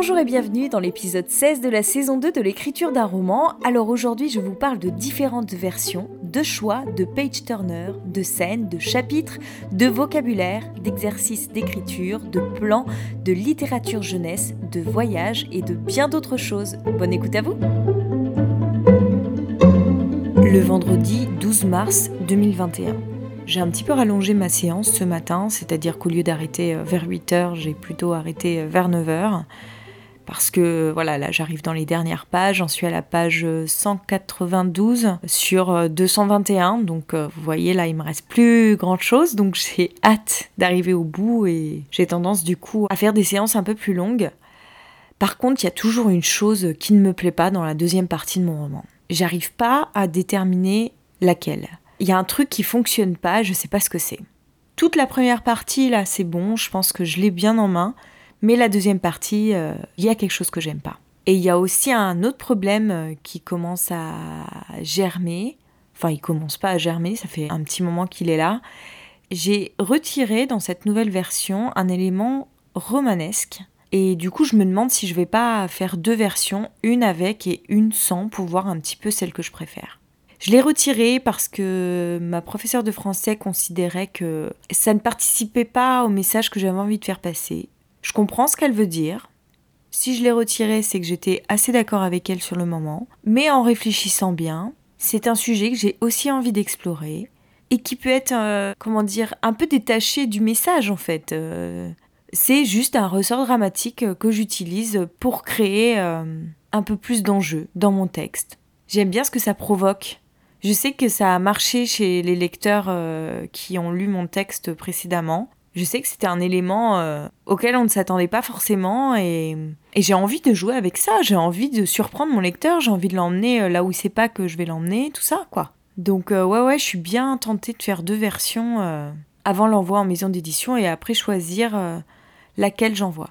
Bonjour et bienvenue dans l'épisode 16 de la saison 2 de l'écriture d'un roman. Alors aujourd'hui je vous parle de différentes versions, de choix, de page turner, de scènes, de chapitres, de vocabulaire, d'exercices d'écriture, de plans, de littérature jeunesse, de voyages et de bien d'autres choses. Bonne écoute à vous Le vendredi 12 mars 2021. J'ai un petit peu rallongé ma séance ce matin, c'est-à-dire qu'au lieu d'arrêter euh, vers 8h, j'ai plutôt arrêté euh, vers 9h. Parce que voilà, là j'arrive dans les dernières pages, j'en suis à la page 192 euh, sur 221, donc vous voyez là il me reste plus grand chose, donc j'ai hâte d'arriver au bout et j'ai tendance du coup à faire des séances un peu plus longues. Par contre, il y a toujours une chose qui ne me plaît pas dans la deuxième partie de mon roman. J'arrive pas à déterminer laquelle il y a un truc qui fonctionne pas, je sais pas ce que c'est. Toute la première partie, là, c'est bon, je pense que je l'ai bien en main, mais la deuxième partie, euh, il y a quelque chose que j'aime pas. Et il y a aussi un autre problème euh, qui commence à germer. Enfin, il commence pas à germer, ça fait un petit moment qu'il est là. J'ai retiré dans cette nouvelle version un élément romanesque. Et du coup, je me demande si je vais pas faire deux versions, une avec et une sans, pour voir un petit peu celle que je préfère. Je l'ai retiré parce que ma professeure de français considérait que ça ne participait pas au message que j'avais envie de faire passer. Je comprends ce qu'elle veut dire. Si je l'ai retiré, c'est que j'étais assez d'accord avec elle sur le moment. Mais en réfléchissant bien, c'est un sujet que j'ai aussi envie d'explorer et qui peut être, euh, comment dire, un peu détaché du message en fait. Euh, c'est juste un ressort dramatique que j'utilise pour créer euh, un peu plus d'enjeux dans mon texte. J'aime bien ce que ça provoque je sais que ça a marché chez les lecteurs euh, qui ont lu mon texte précédemment. Je sais que c'était un élément euh, auquel on ne s'attendait pas forcément et, j'ai envie de jouer avec ça. J'ai envie de surprendre mon lecteur, j'ai envie de l'emmener euh, là où il sait pas que je vais l'emmener, tout ça quoi. Donc ouais ouais, je suis bien tentée de faire deux versions avant l'envoi en maison d'édition et après choisir laquelle j'envoie.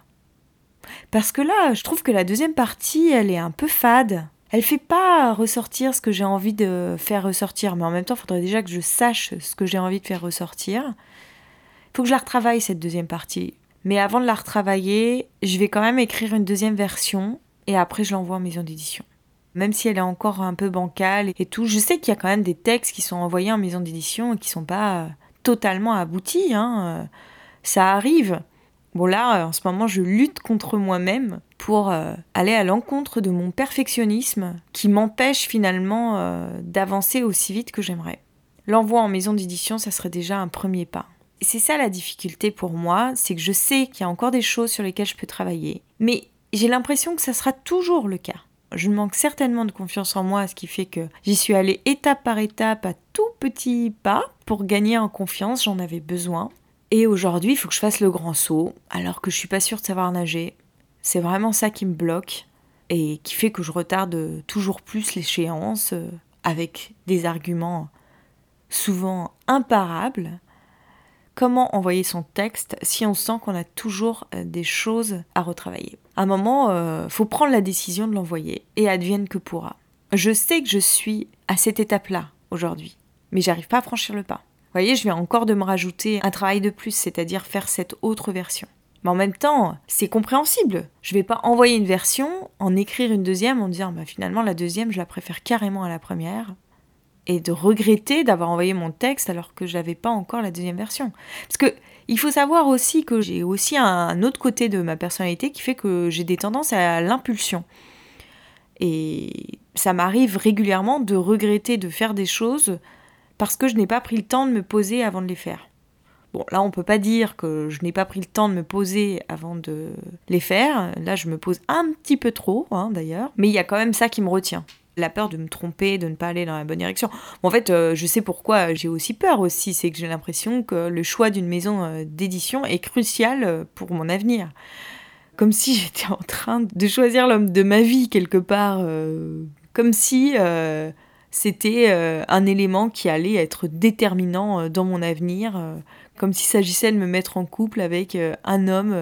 Parce que là, je trouve que la deuxième partie, elle est un peu fade. Elle fait pas ressortir ce que j'ai envie de faire ressortir, mais en même temps, il faudrait déjà que je sache ce que j'ai envie de faire ressortir. Faut que je la retravaille, cette deuxième partie. Mais avant de la retravailler, je vais quand même écrire une deuxième version et après je l'envoie en maison d'édition. Même si elle est encore un peu bancale et tout, je sais qu'il y a quand même des textes qui sont envoyés en maison d'édition et qui sont pas euh, totalement aboutis. Hein. Euh, ça arrive. Bon là, en ce moment, je lutte contre moi-même pour euh, aller à l'encontre de mon perfectionnisme qui m'empêche finalement euh, d'avancer aussi vite que j'aimerais. L'envoi en maison d'édition, ça serait déjà un premier pas. C'est ça la difficulté pour moi, c'est que je sais qu'il y a encore des choses sur lesquelles je peux travailler, mais j'ai l'impression que ça sera toujours le cas. Je manque certainement de confiance en moi, ce qui fait que j'y suis allée étape par étape à tout petit pas pour gagner en confiance, j'en avais besoin. Et aujourd'hui, il faut que je fasse le grand saut, alors que je suis pas sûre de savoir nager. C'est vraiment ça qui me bloque et qui fait que je retarde toujours plus l'échéance euh, avec des arguments souvent imparables. Comment envoyer son texte si on sent qu'on a toujours euh, des choses à retravailler À un moment, euh, faut prendre la décision de l'envoyer et advienne que pourra. Je sais que je suis à cette étape-là aujourd'hui, mais j'arrive pas à franchir le pas voyez, je viens encore de me rajouter un travail de plus, c'est-à-dire faire cette autre version. Mais en même temps, c'est compréhensible. Je vais pas envoyer une version, en écrire une deuxième, en disant bah, finalement la deuxième, je la préfère carrément à la première, et de regretter d'avoir envoyé mon texte alors que j'avais pas encore la deuxième version. Parce que il faut savoir aussi que j'ai aussi un autre côté de ma personnalité qui fait que j'ai des tendances à l'impulsion. Et ça m'arrive régulièrement de regretter de faire des choses parce que je n'ai pas pris le temps de me poser avant de les faire. Bon, là, on peut pas dire que je n'ai pas pris le temps de me poser avant de les faire. Là, je me pose un petit peu trop, hein, d'ailleurs. Mais il y a quand même ça qui me retient. La peur de me tromper, de ne pas aller dans la bonne direction. en fait, euh, je sais pourquoi j'ai aussi peur aussi. C'est que j'ai l'impression que le choix d'une maison euh, d'édition est crucial euh, pour mon avenir. Comme si j'étais en train de choisir l'homme de ma vie quelque part. comme si c'était un élément qui allait être déterminant dans mon avenir, comme s'il s'agissait de me mettre en couple avec un homme.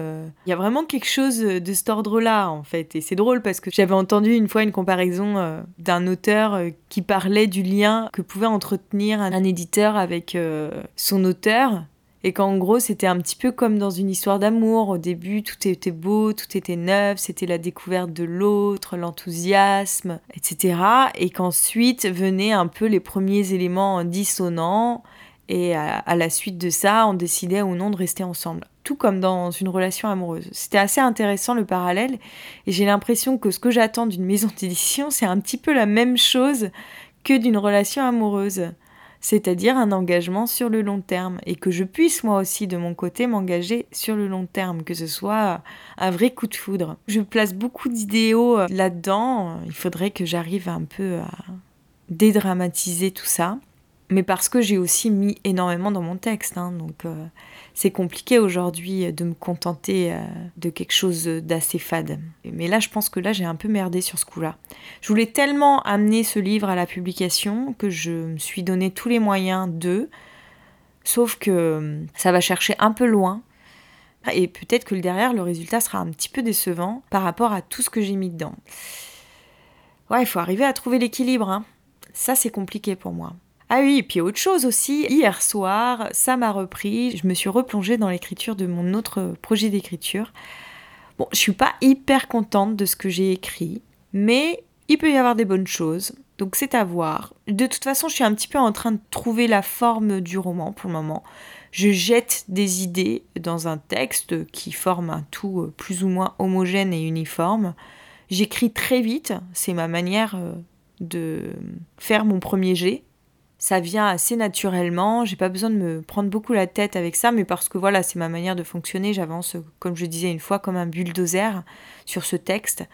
Il y a vraiment quelque chose de cet ordre-là, en fait. Et c'est drôle parce que j'avais entendu une fois une comparaison d'un auteur qui parlait du lien que pouvait entretenir un, éditeur avec son auteur. et qu'en gros c'était un petit peu comme dans une histoire d'amour. Au début tout était beau, tout était neuf, c'était la découverte de l'autre, l'enthousiasme, etc. Et qu'ensuite venaient un peu les premiers éléments dissonants et à, la suite de ça on décidait ou non de rester ensemble. Tout comme dans une relation amoureuse. C'était assez intéressant le parallèle et j'ai l'impression que ce que j'attends d'une maison d'édition c'est un petit peu la même chose que d'une relation amoureuse c'est-à-dire un engagement sur le long terme, et que je puisse moi aussi de mon côté m'engager sur le long terme, que ce soit un vrai coup de foudre. Je place beaucoup d'idéaux euh, là-dedans, il faudrait que j'arrive un peu à dédramatiser tout ça, mais parce que j'ai aussi mis énormément dans mon texte, hein, donc euh, c'est compliqué aujourd'hui de me contenter euh, de quelque chose d'assez fade. Mais là, je pense que là, j'ai un peu merdé sur ce coup-là. Je voulais tellement amener ce livre à la publication que je me suis donné tous les moyens de, sauf que euh, ça va chercher un peu loin. Et peut-être que derrière, le résultat sera un petit peu décevant par rapport à tout ce que j'ai mis dedans. Ouais, il faut arriver à trouver l'équilibre. Hein. Ça, c'est compliqué pour moi. Ah oui, et puis autre chose aussi, hier soir, ça m'a repris, je me suis replongée dans l'écriture de mon autre projet d'écriture. Bon, je suis pas hyper contente de ce que j'ai écrit, mais il peut y avoir des bonnes choses, donc c'est à voir. De toute façon, je suis un petit peu en train de trouver la forme du roman pour le moment. Je jette des idées dans un texte qui forme un tout plus ou moins homogène et uniforme. J'écris très vite, c'est ma manière euh, de faire mon premier jet ça vient assez naturellement. J'ai pas besoin de me prendre beaucoup la tête avec ça, mais parce que voilà, c'est ma manière de fonctionner. J'avance, comme je disais une fois, comme un bulldozer sur ce texte.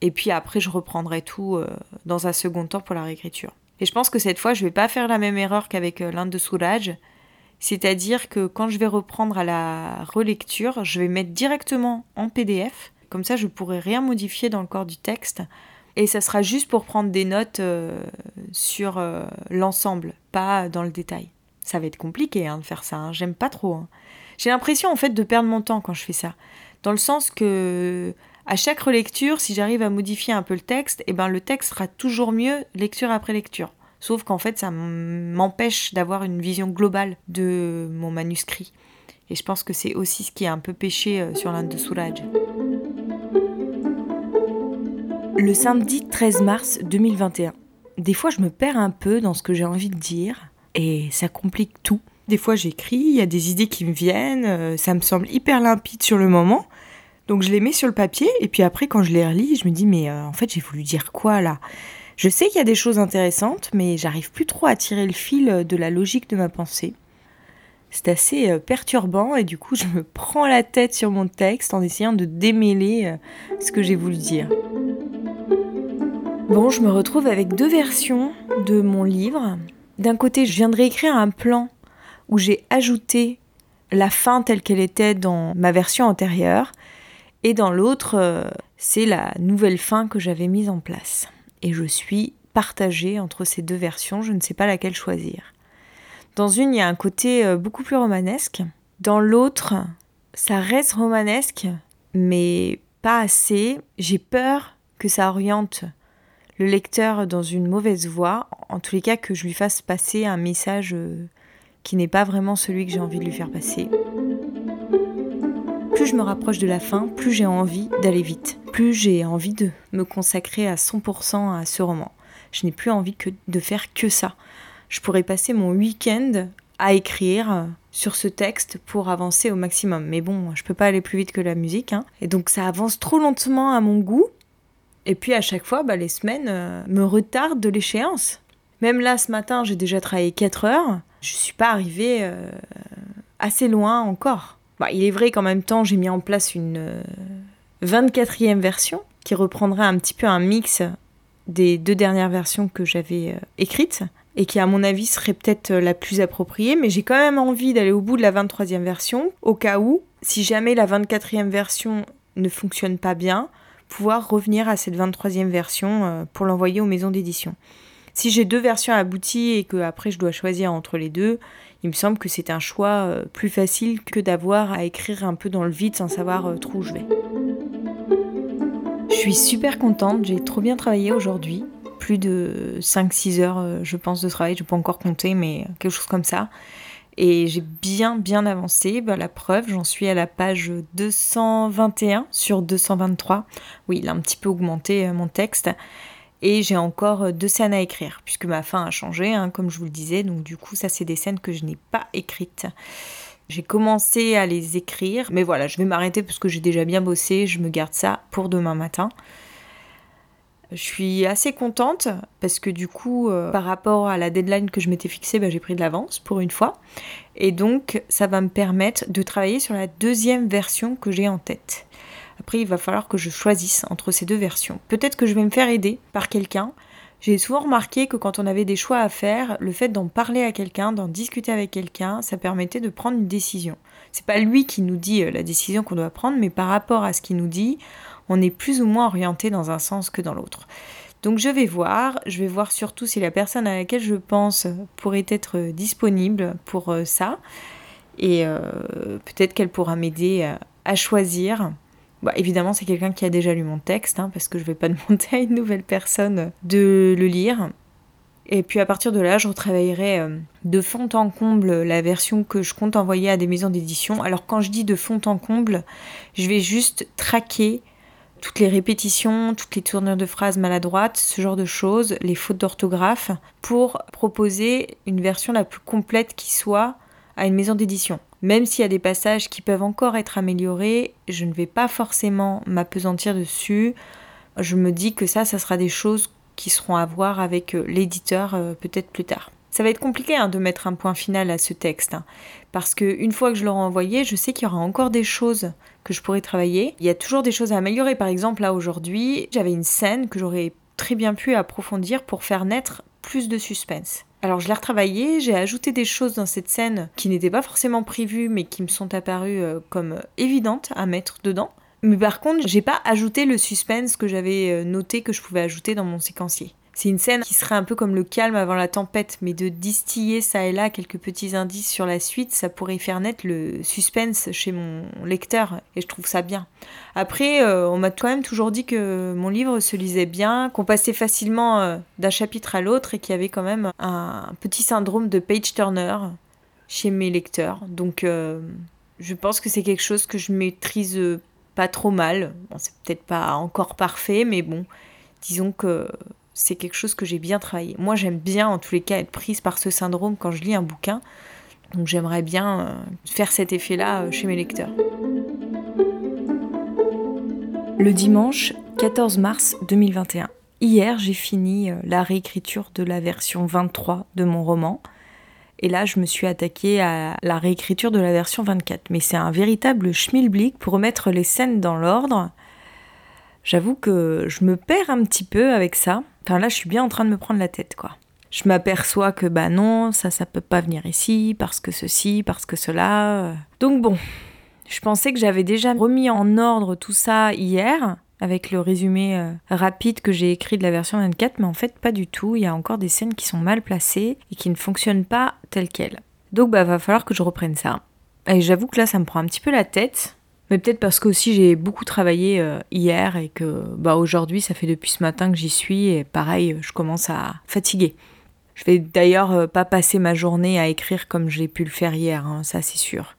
Et puis après, je reprendrai tout euh, dans un second temps pour la réécriture. Et je pense que cette fois, je vais pas faire la même erreur qu'avec euh, l'Inde de Soulage. C'est-à-dire que quand je vais reprendre à la relecture, je vais mettre directement en PDF. Comme ça, je pourrai rien modifier dans le corps du texte. Et ça sera juste pour prendre des notes euh, sur euh, l'ensemble, pas dans le détail. Ça va être compliqué hein, de faire ça, hein. j'aime pas trop. Hein. J'ai l'impression en fait de perdre mon temps quand je fais ça. Dans le sens que à chaque relecture, si j'arrive à modifier un peu le texte, eh ben le texte sera toujours mieux lecture après lecture. Sauf qu'en fait, ça m'empêche d'avoir une vision globale de mon manuscrit. Et je pense que c'est aussi ce qui est un peu péché euh, sur l'Inde de Soulage. Le samedi 13 mars 2021. Des fois, je me perds un peu dans ce que j'ai envie de dire et ça complique tout. Des fois, j'écris, il y a des idées qui me viennent, euh, ça me semble hyper limpide sur le moment. Donc, je les mets sur le papier et puis après, quand je les relis, je me dis, mais euh, en fait, j'ai voulu dire quoi là? Je sais qu'il y a des choses intéressantes, mais j'arrive plus trop à tirer le fil de la logique de ma pensée. C'est assez euh, perturbant et du coup, je me prends la tête sur mon texte en essayant de démêler ce que j'ai voulu dire. Bon, je me retrouve avec deux versions de mon livre. D'un côté, je viendrai écrire un plan où j'ai ajouté la fin telle qu'elle était dans ma version antérieure. Et dans l'autre, euh, c'est la nouvelle fin que j'avais mise en place. Et je suis partagée entre ces deux versions, je ne sais pas laquelle choisir. Dans une, il y a un côté euh, beaucoup plus romanesque. Dans l'autre, ça reste romanesque, mais pas assez. J'ai peur que ça oriente le lecteur dans une mauvaise voie, en tous les cas que je lui fasse passer un message euh, qui n'est pas vraiment celui que j'ai envie de lui faire passer. Plus je me rapproche de la fin, plus j'ai envie d'aller vite, plus j'ai envie de me consacrer à 100% à ce roman. Je n'ai plus envie que de faire que ça. Je pourrais passer mon week-end à écrire euh, sur ce texte pour avancer au maximum. Mais bon, je peux pas aller plus vite que la musique. Hein. Et donc ça avance trop lentement à mon goût. Et puis à chaque fois, bah, les semaines euh, me retardent de l'échéance. Même là, ce matin, j'ai déjà travaillé 4 heures. Je ne suis pas arrivée euh, assez loin encore. Bah, il est vrai qu'en même temps, j'ai mis en place une 24e euh, version qui reprendrait un petit peu un mix des deux dernières versions que j'avais écrites et qui à mon avis serait peut-être la plus appropriée, mais j'ai quand même envie d'aller au bout de la 23e version, au cas où, si jamais la 24e version ne fonctionne pas bien, pouvoir revenir à cette 23e version euh, pour l'envoyer aux maisons d'édition. Si j'ai deux versions abouties et que après je dois choisir entre les deux, il me semble que c'est un choix euh, plus facile que d'avoir à écrire un peu dans le vide sans savoir euh, trop où je vais. Je suis super contente, j'ai trop bien travaillé aujourd'hui. Plus de 5-6 heures, je pense, de travail, je peux encore compter, mais quelque chose comme ça. Et j'ai bien, bien avancé. Bah, la preuve, j'en suis à la page 221 sur 223. Oui, il a un petit peu augmenté euh, mon texte. Et j'ai encore euh, deux scènes à écrire, puisque ma fin a changé, hein, comme je vous le disais. Donc du coup, ça, c'est des scènes que je n'ai pas écrites. J'ai commencé à les écrire, mais voilà, je vais m'arrêter parce que j'ai déjà bien bossé. Je me garde ça pour demain matin. Je suis assez contente parce que du coup, euh, par rapport à la deadline que je m'étais fixée, bah, j'ai pris de l'avance pour une fois. Et donc, ça va me permettre de travailler sur la deuxième version que j'ai en tête. Après, il va falloir que je choisisse entre ces deux versions. Peut-être que je vais me faire aider par quelqu'un. J'ai souvent remarqué que quand on avait des choix à faire, le fait d'en parler à quelqu'un, d'en discuter avec quelqu'un, ça permettait de prendre une décision. C'est pas lui qui nous dit euh, la décision qu'on doit prendre, mais par rapport à ce qu'il nous dit, on est plus ou moins orienté dans un sens que dans l'autre. Donc je vais voir, je vais voir surtout si la personne à laquelle je pense pourrait être disponible pour euh, ça. Et euh, peut-être qu'elle pourra m'aider à choisir. Bah, évidemment, c'est quelqu'un qui a déjà lu mon texte, hein, parce que je ne vais pas demander à une nouvelle personne de le lire. Et puis à partir de là, je retravaillerai euh, de fond en comble la version que je compte envoyer à des maisons d'édition. Alors quand je dis de fond en comble, je vais juste traquer toutes les répétitions, toutes les tournures de phrases maladroites, ce genre de choses, les fautes d'orthographe, pour proposer une version la plus complète qui soit à une maison d'édition. Même s'il y a des passages qui peuvent encore être améliorés, je ne vais pas forcément m'apesantir dessus. Je me dis que ça, ça sera des choses qui seront à voir avec euh, l'éditeur euh, peut-être plus tard. Ça va être compliqué hein, de mettre un point final à ce texte, hein, parce qu'une fois que je l'aurai envoyé, je sais qu'il y aura encore des choses que je pourrais travailler. Il y a toujours des choses à améliorer. Par exemple, là aujourd'hui, j'avais une scène que j'aurais très bien pu approfondir pour faire naître plus de suspense. Alors je l'ai retravaillé, j'ai ajouté des choses dans cette scène qui n'étaient pas forcément prévues mais qui me sont apparues euh, comme évidentes à mettre dedans. Mais par contre, j'ai pas ajouté le suspense que j'avais euh, noté que je pouvais ajouter dans mon séquencier. C'est une scène qui serait un peu comme le calme avant la tempête, mais de distiller ça et là quelques petits indices sur la suite, ça pourrait faire naître le suspense chez mon lecteur, et je trouve ça bien. Après, euh, on m'a quand même toujours dit que mon livre se lisait bien, qu'on passait facilement euh, d'un chapitre à l'autre, et qu'il y avait quand même un, petit syndrome de page turner chez mes lecteurs. Donc, euh, je pense que c'est quelque chose que je maîtrise pas trop mal. C'est peut-être pas encore parfait, mais bon, disons que c'est quelque chose que j'ai bien travaillé. Moi, j'aime bien, en tous les cas, être prise par ce syndrome quand je lis un bouquin. Donc, j'aimerais bien euh, faire cet effet-là euh, chez mes lecteurs. Le dimanche 14 mars 2021. Hier, j'ai fini euh, la réécriture de la version 23 de mon roman. Et là, je me suis attaquée à la réécriture de la version 24. Mais c'est un véritable schmilblick pour remettre les scènes dans l'ordre. J'avoue que je me perds un petit peu avec ça. Enfin là, je suis bien en train de me prendre la tête, quoi. Je m'aperçois que bah non, ça, ça peut pas venir ici, parce que ceci, parce que cela. Donc bon, je pensais que j'avais déjà remis en ordre tout ça hier, avec le résumé euh, rapide que j'ai écrit de la version 24, mais en fait pas du tout. Il y a encore des scènes qui sont mal placées et qui ne fonctionnent pas telles quelles. Donc bah va falloir que je reprenne ça. Et j'avoue que là, ça me prend un petit peu la tête. Mais peut-être parce que aussi j'ai beaucoup travaillé euh, hier et que bah, aujourd'hui ça fait depuis ce matin que j'y suis et pareil je commence à fatiguer. Je vais d'ailleurs euh, pas passer ma journée à écrire comme j'ai pu le faire hier, hein, ça c'est sûr.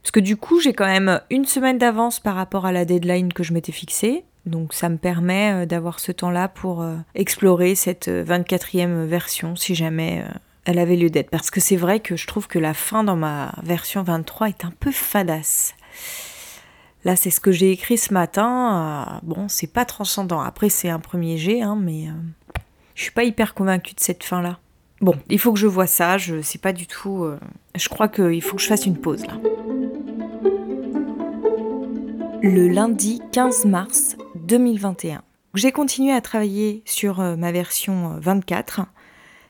Parce que du coup j'ai quand même une semaine d'avance par rapport à la deadline que je m'étais fixée. Donc ça me permet euh, d'avoir ce temps-là pour explorer cette 24e version si jamais elle avait lieu d'être. Parce que c'est vrai que je trouve que la fin dans ma version 23 est un peu fadasse. Là, c'est ce que j'ai écrit ce matin. Euh, bon, c'est pas transcendant. Après, c'est un premier jet, hein, mais euh, je suis pas hyper convaincue de cette fin-là. Bon, il faut que je vois ça. Je sais pas du tout. Euh, je crois qu'il faut que je fasse une pause là. Le lundi 15 mars 2021. J'ai continué à travailler sur ma version 24.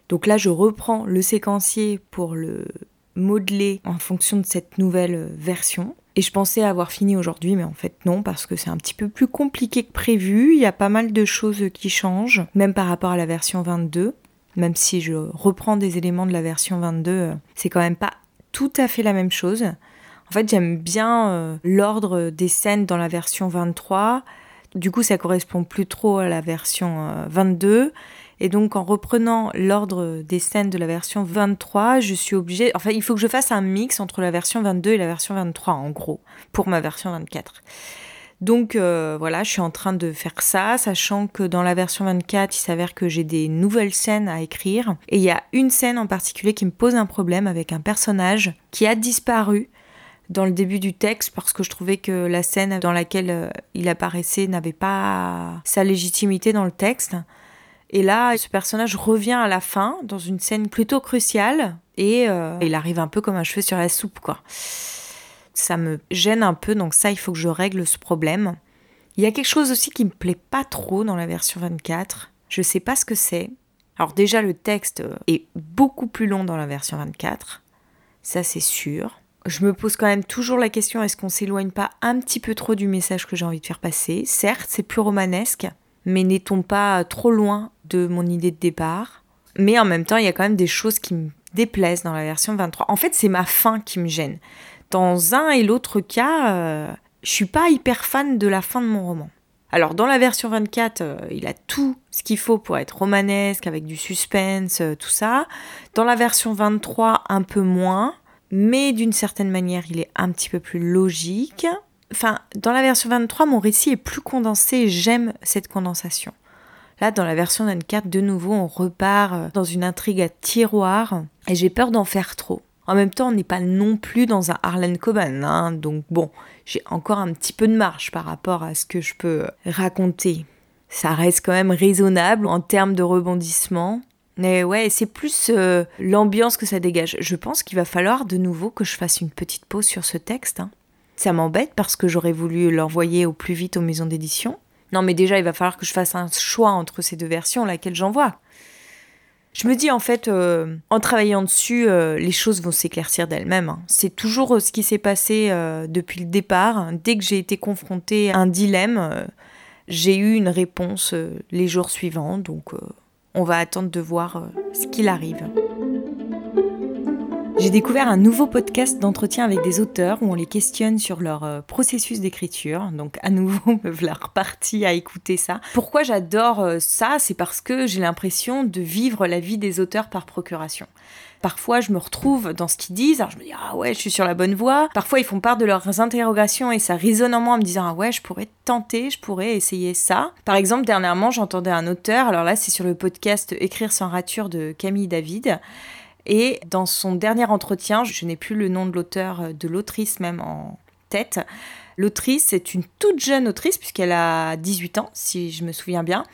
Donc là, je reprends le séquencier pour le modeler en fonction de cette nouvelle version. Et je pensais avoir fini aujourd'hui, mais en fait non, parce que c'est un petit peu plus compliqué que prévu. Il y a pas mal de choses qui changent, même par rapport à la version 22. Même si je reprends des éléments de la version 22, c'est quand même pas tout à fait la même chose. En fait, j'aime bien euh, l'ordre des scènes dans la version 23. Du coup, ça correspond plus trop à la version 22. Et donc en reprenant l'ordre des scènes de la version 23, je suis obligée... Enfin, il faut que je fasse un mix entre la version 22 et la version 23, en gros, pour ma version 24. Donc euh, voilà, je suis en train de faire ça, sachant que dans la version 24, il s'avère que j'ai des nouvelles scènes à écrire. Et il y a une scène en particulier qui me pose un problème avec un personnage qui a disparu dans le début du texte parce que je trouvais que la scène dans laquelle euh, il apparaissait n'avait pas sa légitimité dans le texte. Et là, ce personnage revient à la fin dans une scène plutôt cruciale et euh, il arrive un peu comme un cheveu sur la soupe, quoi. Ça me gêne un peu, donc ça, il faut que je règle ce problème. Il y a quelque chose aussi qui me plaît pas trop dans la version 24. Je sais pas ce que c'est. Alors déjà, le texte est beaucoup plus long dans la version 24. Ça, c'est sûr je me pose quand même toujours la question est-ce qu'on s'éloigne pas un petit peu trop du message que j'ai envie de faire passer? Certes, c'est plus romanesque, mais n'est-on pas trop loin de mon idée de départ? Mais en même temps, il y a quand même des choses qui me déplaisent dans la version 23. En fait, c'est ma fin qui me gêne. Dans un et l'autre cas, euh, je suis pas hyper fan de la fin de mon roman. Alors dans la version 24, euh, il a tout ce qu'il faut pour être romanesque, avec du suspense, euh, tout ça. Dans la version 23, un peu moins mais d'une certaine manière, il est un petit peu plus logique. Enfin, dans la version 23, mon récit est plus condensé j'aime cette condensation. Là, dans la version 24, de nouveau, on repart euh, dans une intrigue à tiroir et j'ai peur d'en faire trop. En même temps, on n'est pas non plus dans un Harlan Coban, hein, donc bon, j'ai encore un petit peu de marge par rapport à ce que je peux raconter. Ça reste quand même raisonnable en termes de rebondissement. Mais ouais, c'est plus euh, l'ambiance que ça dégage. Je pense qu'il va falloir de nouveau que je fasse une petite pause sur ce texte. Hein. Ça m'embête parce que j'aurais voulu l'envoyer au plus vite aux maisons d'édition. Non, mais déjà, il va falloir que je fasse un choix entre ces deux versions, laquelle j'envoie. Je me dis en fait, euh, en travaillant dessus, euh, les choses vont s'éclaircir d'elles-mêmes. Hein. C'est toujours ce qui s'est passé depuis le départ. Dès que j'ai été confrontée à un dilemme, j'ai eu une réponse les jours suivants. Donc on va attendre de voir euh, ce qu'il arrive. J'ai découvert un nouveau podcast d'entretien avec des auteurs où on les questionne sur leur euh, processus d'écriture. Donc à nouveau, me voilà repartie à écouter ça. Pourquoi j'adore euh, ça? C'est parce que j'ai l'impression de vivre la vie des auteurs par procuration. Parfois, je me retrouve dans ce qu'ils disent. Alors, je me dis, ah ouais, je suis sur la bonne voie. Parfois, ils font part de leurs interrogations et ça résonne en moi en me disant, ah ouais, je pourrais tenter, je pourrais essayer ça. Par exemple, dernièrement, j'entendais un auteur. Alors là, c'est sur le podcast Écrire sans rature de Camille David. Et dans son dernier entretien, je n'ai plus le nom de l'auteur, de l'autrice même en tête. L'autrice est une toute jeune autrice puisqu'elle a 18 ans, si je me souviens bien.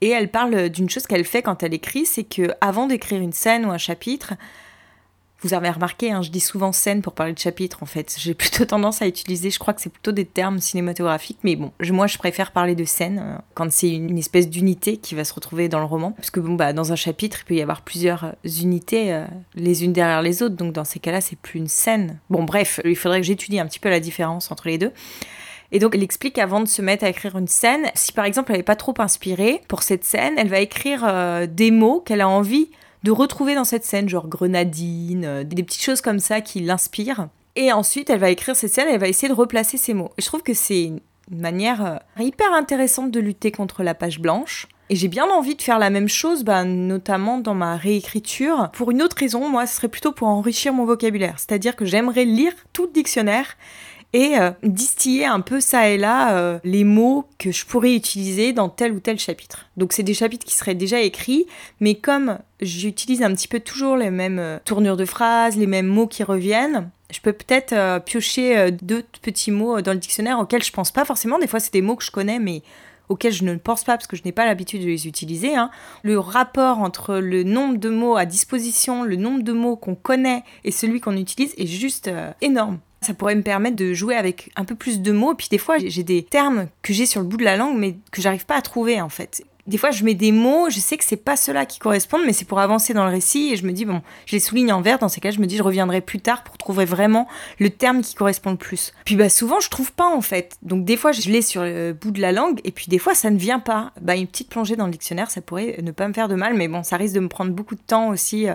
Et elle parle d'une chose qu'elle fait quand elle écrit, c'est que avant d'écrire une scène ou un chapitre, vous avez remarqué, hein, je dis souvent scène pour parler de chapitre en fait. J'ai plutôt tendance à utiliser, je crois que c'est plutôt des termes cinématographiques, mais bon, moi je préfère parler de scène euh, quand c'est une, espèce d'unité qui va se retrouver dans le roman. Parce que bon, bah, dans un chapitre, il peut y avoir plusieurs euh, unités euh, les unes derrière les autres, donc dans ces cas-là, c'est plus une scène. Bon, bref, il faudrait que j'étudie un petit peu la différence entre les deux. Et donc, elle explique avant de se mettre à écrire une scène, si par exemple elle n'est pas trop inspirée pour cette scène, elle va écrire des mots qu'elle a envie de retrouver dans cette scène, genre grenadine, euh, des petites choses comme ça qui l'inspirent. Et ensuite, elle va écrire cette scène, elle va essayer de replacer ces mots. Je trouve que c'est une manière euh, hyper intéressante de lutter contre la page blanche. Et j'ai bien envie de faire la même chose, bah, notamment dans ma réécriture. Pour une autre raison, moi, ce serait plutôt pour enrichir mon vocabulaire. C'est-à-dire que j'aimerais lire tout le dictionnaire et euh, distiller un peu ça et là euh, les mots que je pourrais utiliser dans tel ou tel chapitre. Donc c'est des chapitres qui seraient déjà écrits, mais comme j'utilise un petit peu toujours les mêmes euh, tournures de phrases, les mêmes mots qui reviennent, je peux peut-être piocher deux petits mots dans le dictionnaire auxquels je pense pas forcément. Des fois c'est des mots que je connais, mais auxquels je ne pense pas parce que je n'ai pas l'habitude de les utiliser. Hein. Le rapport entre le nombre de mots à disposition, le nombre de mots qu'on connaît et celui qu'on utilise est juste énorme. Ça pourrait me permettre de jouer avec un peu plus de mots. Puis des fois, j'ai des termes que j'ai sur le bout de la langue, mais que j'arrive pas à trouver en fait. Des fois, je mets des mots, je sais que c'est pas ceux-là qui correspondent, mais c'est pour avancer dans le récit. Et je me dis, bon, je les souligne en vert. Dans ces cas, je me dis, je reviendrai plus tard pour trouver vraiment le terme qui correspond le plus. Puis bah, souvent, je trouve pas en fait. Donc des fois, je l'ai sur le bout de la langue, et puis des fois, ça ne vient pas. Bah, une petite plongée dans le dictionnaire, ça pourrait ne pas me faire de mal, mais bon, ça risque de me prendre beaucoup de temps aussi. Euh,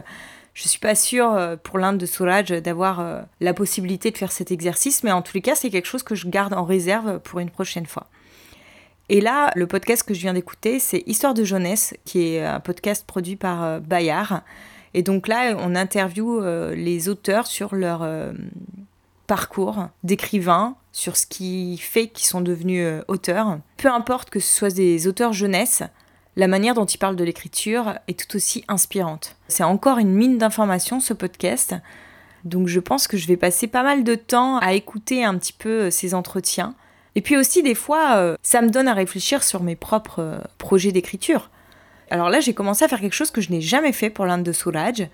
je suis pas sûre euh, pour l'Inde de Soulage d'avoir euh, la possibilité de faire cet exercice, mais en tous les cas, c'est quelque chose que je garde en réserve pour une prochaine fois. Et là, le podcast que je viens d'écouter, c'est Histoire de jeunesse, qui est un podcast produit par euh, Bayard. Et donc là, on interviewe euh, les auteurs sur leur euh, parcours d'écrivain, sur ce qui fait qu'ils sont devenus auteurs. Peu importe que ce soit des auteurs jeunesse, la manière dont ils parlent de l'écriture est tout aussi inspirante. C'est encore une mine d'informations, ce podcast. Donc je pense que je vais passer pas mal de temps à écouter un petit peu ces entretiens et puis aussi, des fois, euh, ça me donne à réfléchir sur mes propres euh, projets d'écriture. Alors là, j'ai commencé à faire quelque chose que je n'ai jamais fait pour l'Inde de Soulage.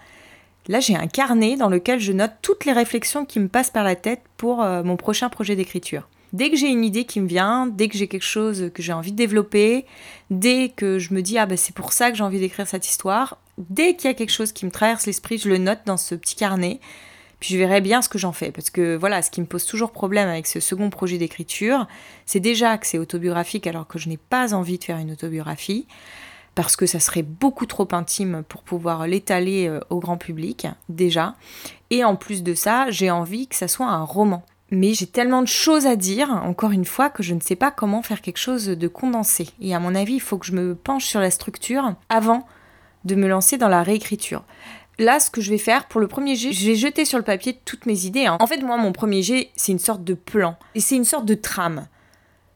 Là, j'ai un carnet dans lequel je note toutes les réflexions qui me passent par la tête pour euh, mon prochain projet d'écriture. Dès que j'ai une idée qui me vient, dès que j'ai quelque chose que j'ai envie de développer, dès que je me dis ah ben c'est pour ça que j'ai envie d'écrire cette histoire, dès qu'il y a quelque chose qui me traverse l'esprit, je le note dans ce petit carnet puis je verrai bien ce que j'en fais. Parce que voilà, ce qui me pose toujours problème avec ce second projet d'écriture, c'est déjà que c'est autobiographique alors que je n'ai pas envie de faire une autobiographie. Parce que ça serait beaucoup trop intime pour pouvoir l'étaler euh, au grand public, déjà. Et en plus de ça, j'ai envie que ça soit un roman. Mais j'ai tellement de choses à dire, encore une fois, que je ne sais pas comment faire quelque chose de condensé. Et à mon avis, il faut que je me penche sur la structure avant de me lancer dans la réécriture. Là, ce que je vais faire pour le premier jet, je vais jeter sur le papier toutes mes idées. Hein. En fait, moi, mon premier jet, c'est une sorte de plan. Et c'est une sorte de trame.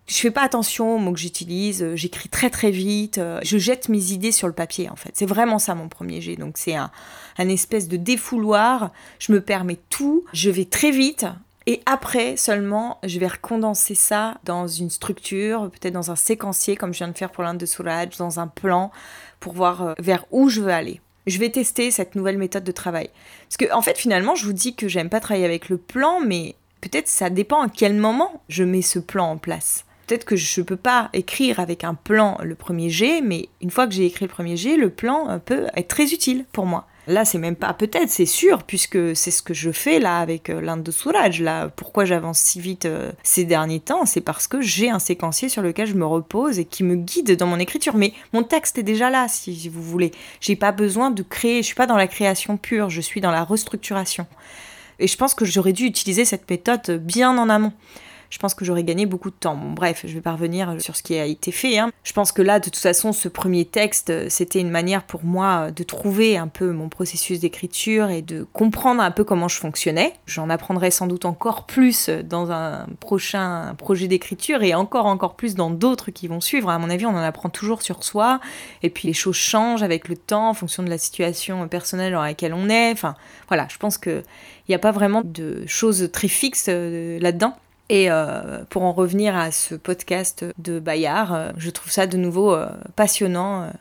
Je fais pas attention aux mots que j'utilise, euh, j'écris très très vite, euh, je jette mes idées sur le papier en fait. C'est vraiment ça mon premier jet. Donc c'est un, un espèce de défouloir, je me permets tout, je vais très vite, et après seulement, je vais recondenser ça dans une structure, peut-être dans un séquencier comme je viens de faire pour l'Inde de Soulage, dans un plan, pour voir euh, vers où je veux aller je vais tester cette nouvelle méthode de travail. Parce que, en fait, finalement, je vous dis que j'aime pas travailler avec le plan, mais peut-être ça dépend à quel moment je mets ce plan en place. Peut-être que je ne peux pas écrire avec un plan le premier G, mais une fois que j'ai écrit le premier G, le plan euh, peut être très utile pour moi. Là, c'est même pas peut-être, c'est sûr, puisque c'est ce que je fais là avec euh, l'Inde de Soulage. Là, pourquoi j'avance si vite euh, ces derniers temps? C'est parce que j'ai un séquencier sur lequel je me repose et qui me guide dans mon écriture. Mais mon texte est déjà là, si vous voulez. J'ai pas besoin de créer, je suis pas dans la création pure, je suis dans la restructuration. Et je pense que j'aurais dû utiliser cette méthode bien en amont je pense que j'aurais gagné beaucoup de temps. Bref, je vais pas revenir sur ce qui a été fait. Hein. Je pense que là, de toute façon, ce premier texte, c'était une manière pour moi de trouver un peu mon processus d'écriture et de comprendre un peu comment je fonctionnais. J'en apprendrai sans doute encore plus dans un prochain projet d'écriture et encore, encore plus dans d'autres qui vont suivre. À mon avis, on en apprend toujours sur soi. Et puis les choses changent avec le temps en fonction de la situation personnelle dans laquelle on est. Enfin, voilà, je pense qu'il n'y a pas vraiment de choses très fixes euh, là-dedans. Et euh, pour en revenir à ce podcast de Bayard, euh, je trouve ça de nouveau euh, passionnant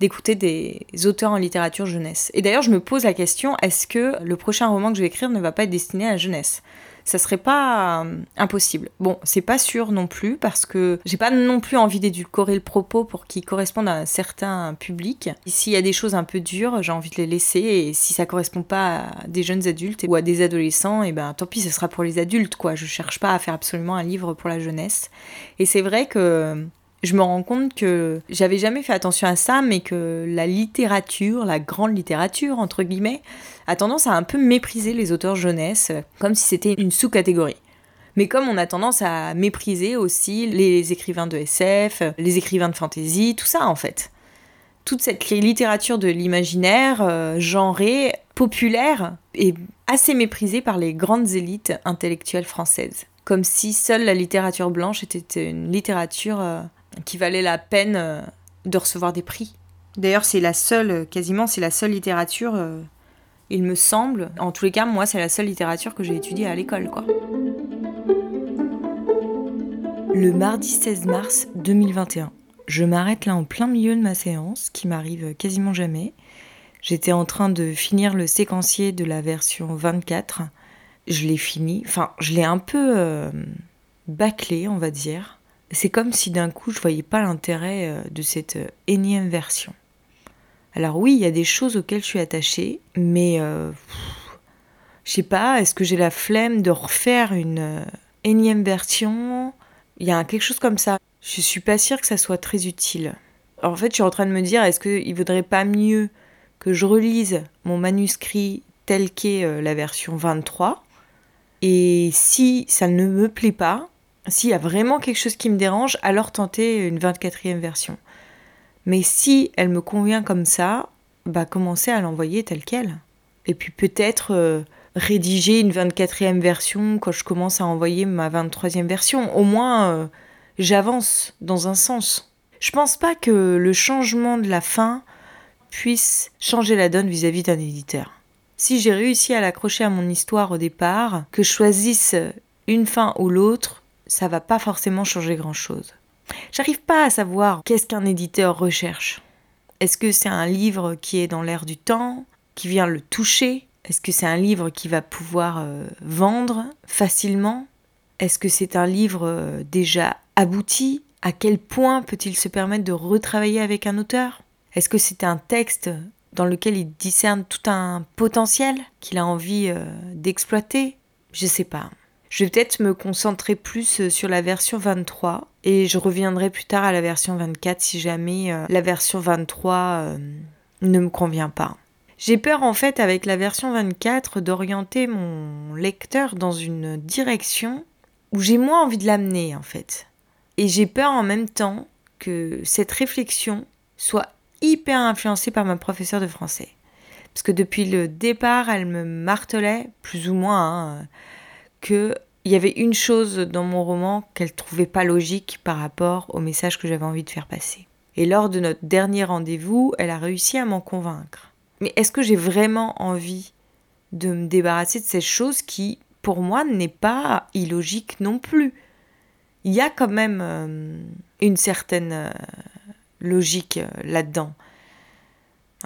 d'écouter des auteurs en littérature jeunesse. Et d'ailleurs, je me pose la question, est-ce que le prochain roman que je vais écrire ne va pas être destiné à la jeunesse? Ça serait pas euh, impossible. Bon, c'est pas sûr non plus parce que j'ai pas non plus envie d'édulcorer le propos pour qu'il corresponde à un certain public. S'il y a des choses un peu dures, j'ai envie de les laisser et si ça correspond pas à des jeunes adultes ou à des adolescents, et eh ben tant pis, ce sera pour les adultes quoi. Je cherche pas à faire absolument un livre pour la jeunesse. Et c'est vrai que je me rends compte que j'avais jamais fait attention à ça, mais que la littérature, la grande littérature, entre guillemets, a tendance à un peu mépriser les auteurs jeunesse, comme si c'était une sous-catégorie. Mais comme on a tendance à mépriser aussi les écrivains de SF, les écrivains de fantasy, tout ça en fait. Toute cette littérature de l'imaginaire, euh, genrée, populaire, est assez méprisée par les grandes élites intellectuelles françaises. Comme si seule la littérature blanche était une littérature euh, qui valait la peine euh, de recevoir des prix. D'ailleurs, c'est la seule, quasiment, c'est la seule littérature, euh, il me semble. En tous les cas, moi, c'est la seule littérature que j'ai étudiée à l'école, quoi. Le mardi 16 mars 2021. Je m'arrête là en plein milieu de ma séance, qui m'arrive quasiment jamais. J'étais en train de finir le séquencier de la version 24. Je l'ai fini, enfin, je l'ai un peu euh, bâclé, on va dire c'est comme si d'un coup je voyais pas l'intérêt euh, de cette euh, énième version. Alors oui, il y a des choses auxquelles je suis attachée, mais euh, je sais pas, est-ce que j'ai la flemme de refaire une énième version? Il y a quelque chose comme ça. Je suis pas sûre que ça soit très utile. en fait, je suis en train de me dire, est-ce qu'il vaudrait pas mieux que je relise mon manuscrit tel qu'est la version 23 Et si ça ne me plaît pas, S'il y a vraiment quelque chose qui me dérange, alors tenter une 24e version. Mais si elle me convient comme ça, bah commencer à l'envoyer telle quelle. Et puis peut-être euh, rédiger une 24e version quand je commence à envoyer ma 23e version. Au moins, euh, j'avance dans un sens. Je pense pas que le changement de la fin puisse changer la donne vis-à-vis d'un éditeur. Si j'ai réussi à l'accrocher à mon histoire au départ, que je choisisse une fin ou l'autre, ça va pas forcément changer grand-chose. J'arrive pas à savoir qu'est-ce qu'un éditeur recherche. Est-ce que c'est un livre qui est dans l'air du temps, qui vient le toucher? Est-ce que c'est un livre qui va pouvoir euh, vendre facilement? Est-ce que c'est un livre euh, déjà abouti? À quel point peut-il se permettre de retravailler avec un auteur? Est-ce que c'est un texte dans lequel il discerne tout un potentiel qu'il a envie euh, d'exploiter? Je sais pas. Je vais peut-être me concentrer plus euh, sur la version 23 et je reviendrai plus tard à la version 24 si jamais euh, la version 23 euh, ne me convient pas. J'ai peur en fait avec la version 24 d'orienter mon lecteur dans une direction où j'ai moins envie de l'amener en fait. Et j'ai peur en même temps que cette réflexion soit hyper influencée par ma professeure de français. Parce que depuis le départ, elle me martelait, plus ou moins, hein, qu'il y avait une chose dans mon roman qu'elle trouvait pas logique par rapport au message que j'avais envie de faire passer. Et lors de notre dernier rendez-vous, elle a réussi à m'en convaincre. Mais est-ce que j'ai vraiment envie de me débarrasser de cette chose qui, pour moi, n'est pas illogique non plus? Il y a quand même euh, une certaine euh, logique euh, là-dedans.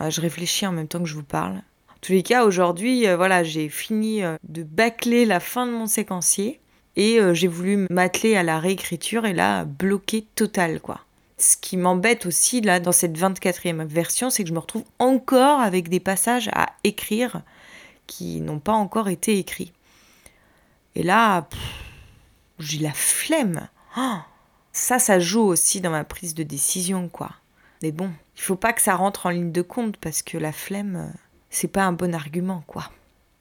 Je réfléchis en même temps que je vous parle tous les cas, aujourd'hui, euh, voilà, j'ai fini euh, de bâcler la fin de mon séquencier et euh, j'ai voulu m'atteler à la réécriture et là, bloqué total, quoi. Ce qui m'embête aussi, là, dans cette 24e version, c'est que je me retrouve encore avec des passages à écrire qui n'ont pas encore été écrits. Et là, j'ai la flemme. Oh, ça, ça joue aussi dans ma prise de décision, quoi. Mais bon, il faut pas que ça rentre en ligne de compte parce que la flemme c'est pas un bon argument, quoi.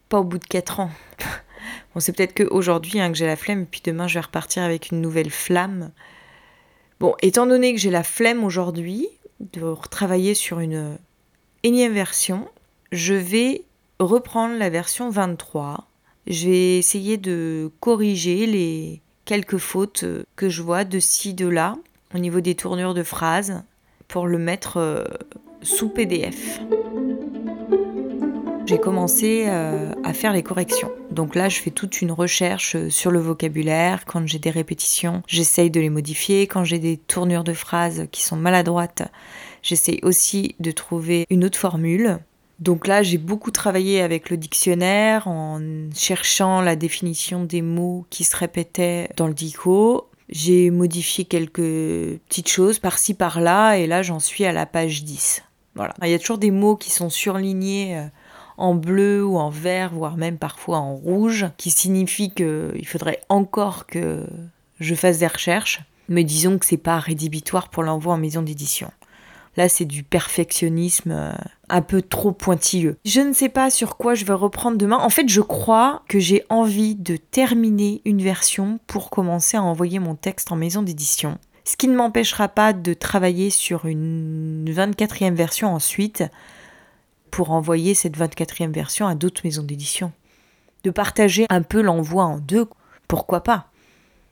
Pas au bout de 4 ans. bon, c'est peut-être qu'aujourd'hui hein, que j'ai la flemme, puis demain je vais repartir avec une nouvelle flamme. Bon, étant donné que j'ai la flemme aujourd'hui de retravailler sur une énième version, je vais reprendre la version 23. Je vais essayer de corriger les quelques fautes que je vois de ci, de là, au niveau des tournures de phrases, pour le mettre euh, sous PDF j'ai commencé euh, à faire les corrections. Donc là, je fais toute une recherche euh, sur le vocabulaire. Quand j'ai des répétitions, j'essaye de les modifier. Quand j'ai des tournures de phrases qui sont maladroites, j'essaye aussi de trouver une autre formule. Donc là, j'ai beaucoup travaillé avec le dictionnaire en cherchant la définition des mots qui se répétaient dans le dico. J'ai modifié quelques petites choses par-ci par-là et là, j'en suis à la page 10. Voilà. Il y a toujours des mots qui sont surlignés euh, en bleu ou en vert, voire même parfois en rouge, qui signifie qu'il faudrait encore que je fasse des recherches. Mais disons que c'est pas rédhibitoire pour l'envoi en maison d'édition. Là, c'est du perfectionnisme euh, un peu trop pointilleux. Je ne sais pas sur quoi je vais reprendre demain. En fait, je crois que j'ai envie de terminer une version pour commencer à envoyer mon texte en maison d'édition. Ce qui ne m'empêchera pas de travailler sur une 24e version ensuite, pour envoyer cette 24e version à d'autres maisons d'édition. De partager un peu l'envoi en deux, pourquoi pas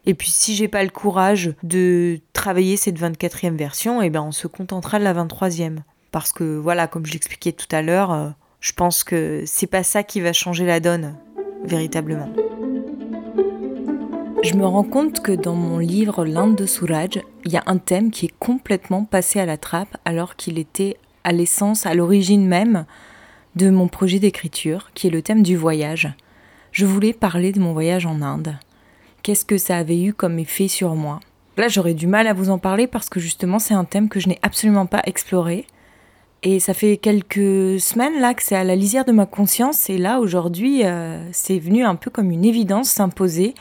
Et puis si j'ai pas le courage de travailler cette 24e version, eh ben on se contentera de la 23e. Parce que voilà, comme je l'expliquais tout à l'heure, euh, je pense que c'est pas ça qui va changer la donne, véritablement. Je me rends compte que dans mon livre L'Inde de Souraj, il y a un thème qui est complètement passé à la trappe alors qu'il était à l'essence, à l'origine même de mon projet d'écriture, qui est le thème du voyage. Je voulais parler de mon voyage en Inde. Qu'est-ce que ça avait eu comme effet sur moi? Là, j'aurais du mal à vous en parler parce que justement, c'est un thème que je n'ai absolument pas exploré. Et ça fait quelques semaines là que c'est à la lisière de ma conscience et là aujourd'hui euh, c'est venu un peu comme une évidence s'imposer.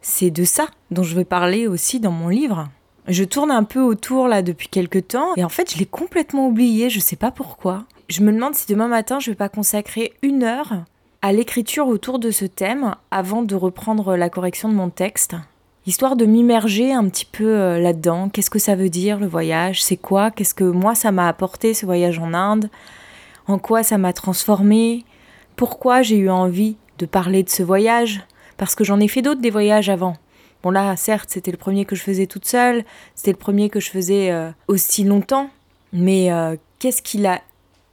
C'est de ça dont je vais parler aussi dans mon livre. Je tourne un peu autour là depuis quelques temps et en fait je l'ai complètement oublié, je sais pas pourquoi. Je me demande si demain matin je vais pas consacrer une heure à l'écriture autour de ce thème avant de reprendre la correction de mon texte. histoire de m'immerger un petit peu euh, là-dedans. Qu'est-ce que ça veut dire le voyage? C'est quoi? Qu'est-ce que moi ça m'a apporté ce voyage en Inde? En quoi ça m'a transformé? Pourquoi j'ai eu envie de parler de ce voyage? Parce que j'en ai fait d'autres des voyages avant. Bon là, certes, c'était le premier que je faisais toute seule, c'était le premier que je faisais euh, aussi longtemps, mais euh, qu'est-ce qu'il a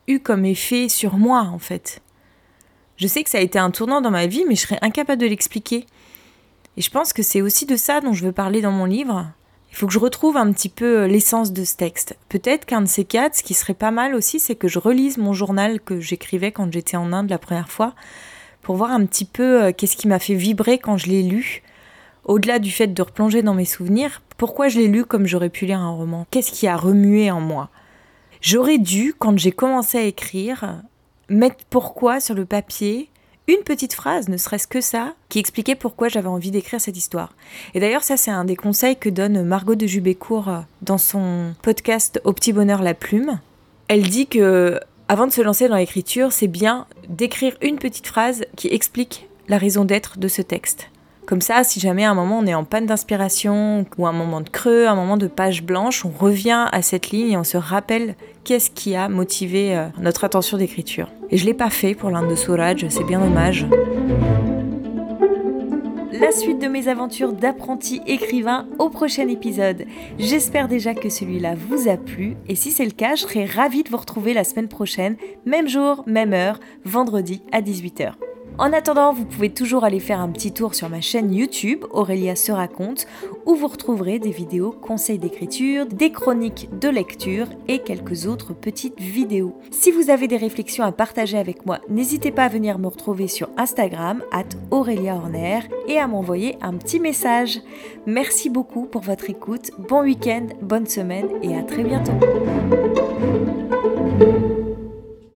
eu comme effet sur moi en fait? Je sais que ça a été un tournant dans ma vie, mais je serais incapable de l'expliquer. Et je pense que c'est aussi de ça dont je veux parler dans mon livre. Il faut que je retrouve un petit peu euh, l'essence de ce texte. Peut-être qu'un de ces quatre, ce qui serait pas mal aussi, c'est que je relise mon journal que j'écrivais quand j'étais en Inde la première fois, pour voir un petit peu qu'est-ce qui m'a fait vibrer quand je l'ai lu. Au-delà du fait de replonger dans mes souvenirs, pourquoi je l'ai lu comme j'aurais pu lire un roman? Qu'est-ce qui a remué en moi? J'aurais dû, quand j'ai commencé à écrire, mettre pourquoi sur le papier, une petite phrase, ne serait-ce que ça, qui expliquait pourquoi j'avais envie d'écrire cette histoire. Et d'ailleurs, ça, c'est un des conseils que donne Margot de Jubécourt euh, dans son podcast Au petit bonheur la plume. Elle dit que, avant de se lancer dans l'écriture, c'est bien d'écrire une petite phrase qui explique la raison d'être de ce texte. Comme ça, si jamais à un moment on est en panne d'inspiration ou un moment de creux, un moment de page blanche, on revient à cette ligne et on se rappelle qu'est-ce qui a motivé euh, notre attention d'écriture. Et je l'ai pas fait pour l'Inde de Souraj, c'est bien dommage. La suite de mes aventures d'apprenti écrivain au prochain épisode. J'espère déjà que celui-là vous a plu et si c'est le cas, je serai ravie de vous retrouver la semaine prochaine, même jour, même heure, vendredi à 18h. En attendant, vous pouvez toujours aller faire un petit tour sur ma chaîne YouTube, Aurélia se raconte, où vous retrouverez des vidéos conseils d'écriture, des chroniques de lecture et quelques autres petites vidéos. Si vous avez des réflexions à partager avec moi, n'hésitez pas à venir me retrouver sur Instagram, at Aurélia Horner, et à m'envoyer un petit message. Merci beaucoup pour votre écoute, bon week-end, bonne semaine et à très bientôt.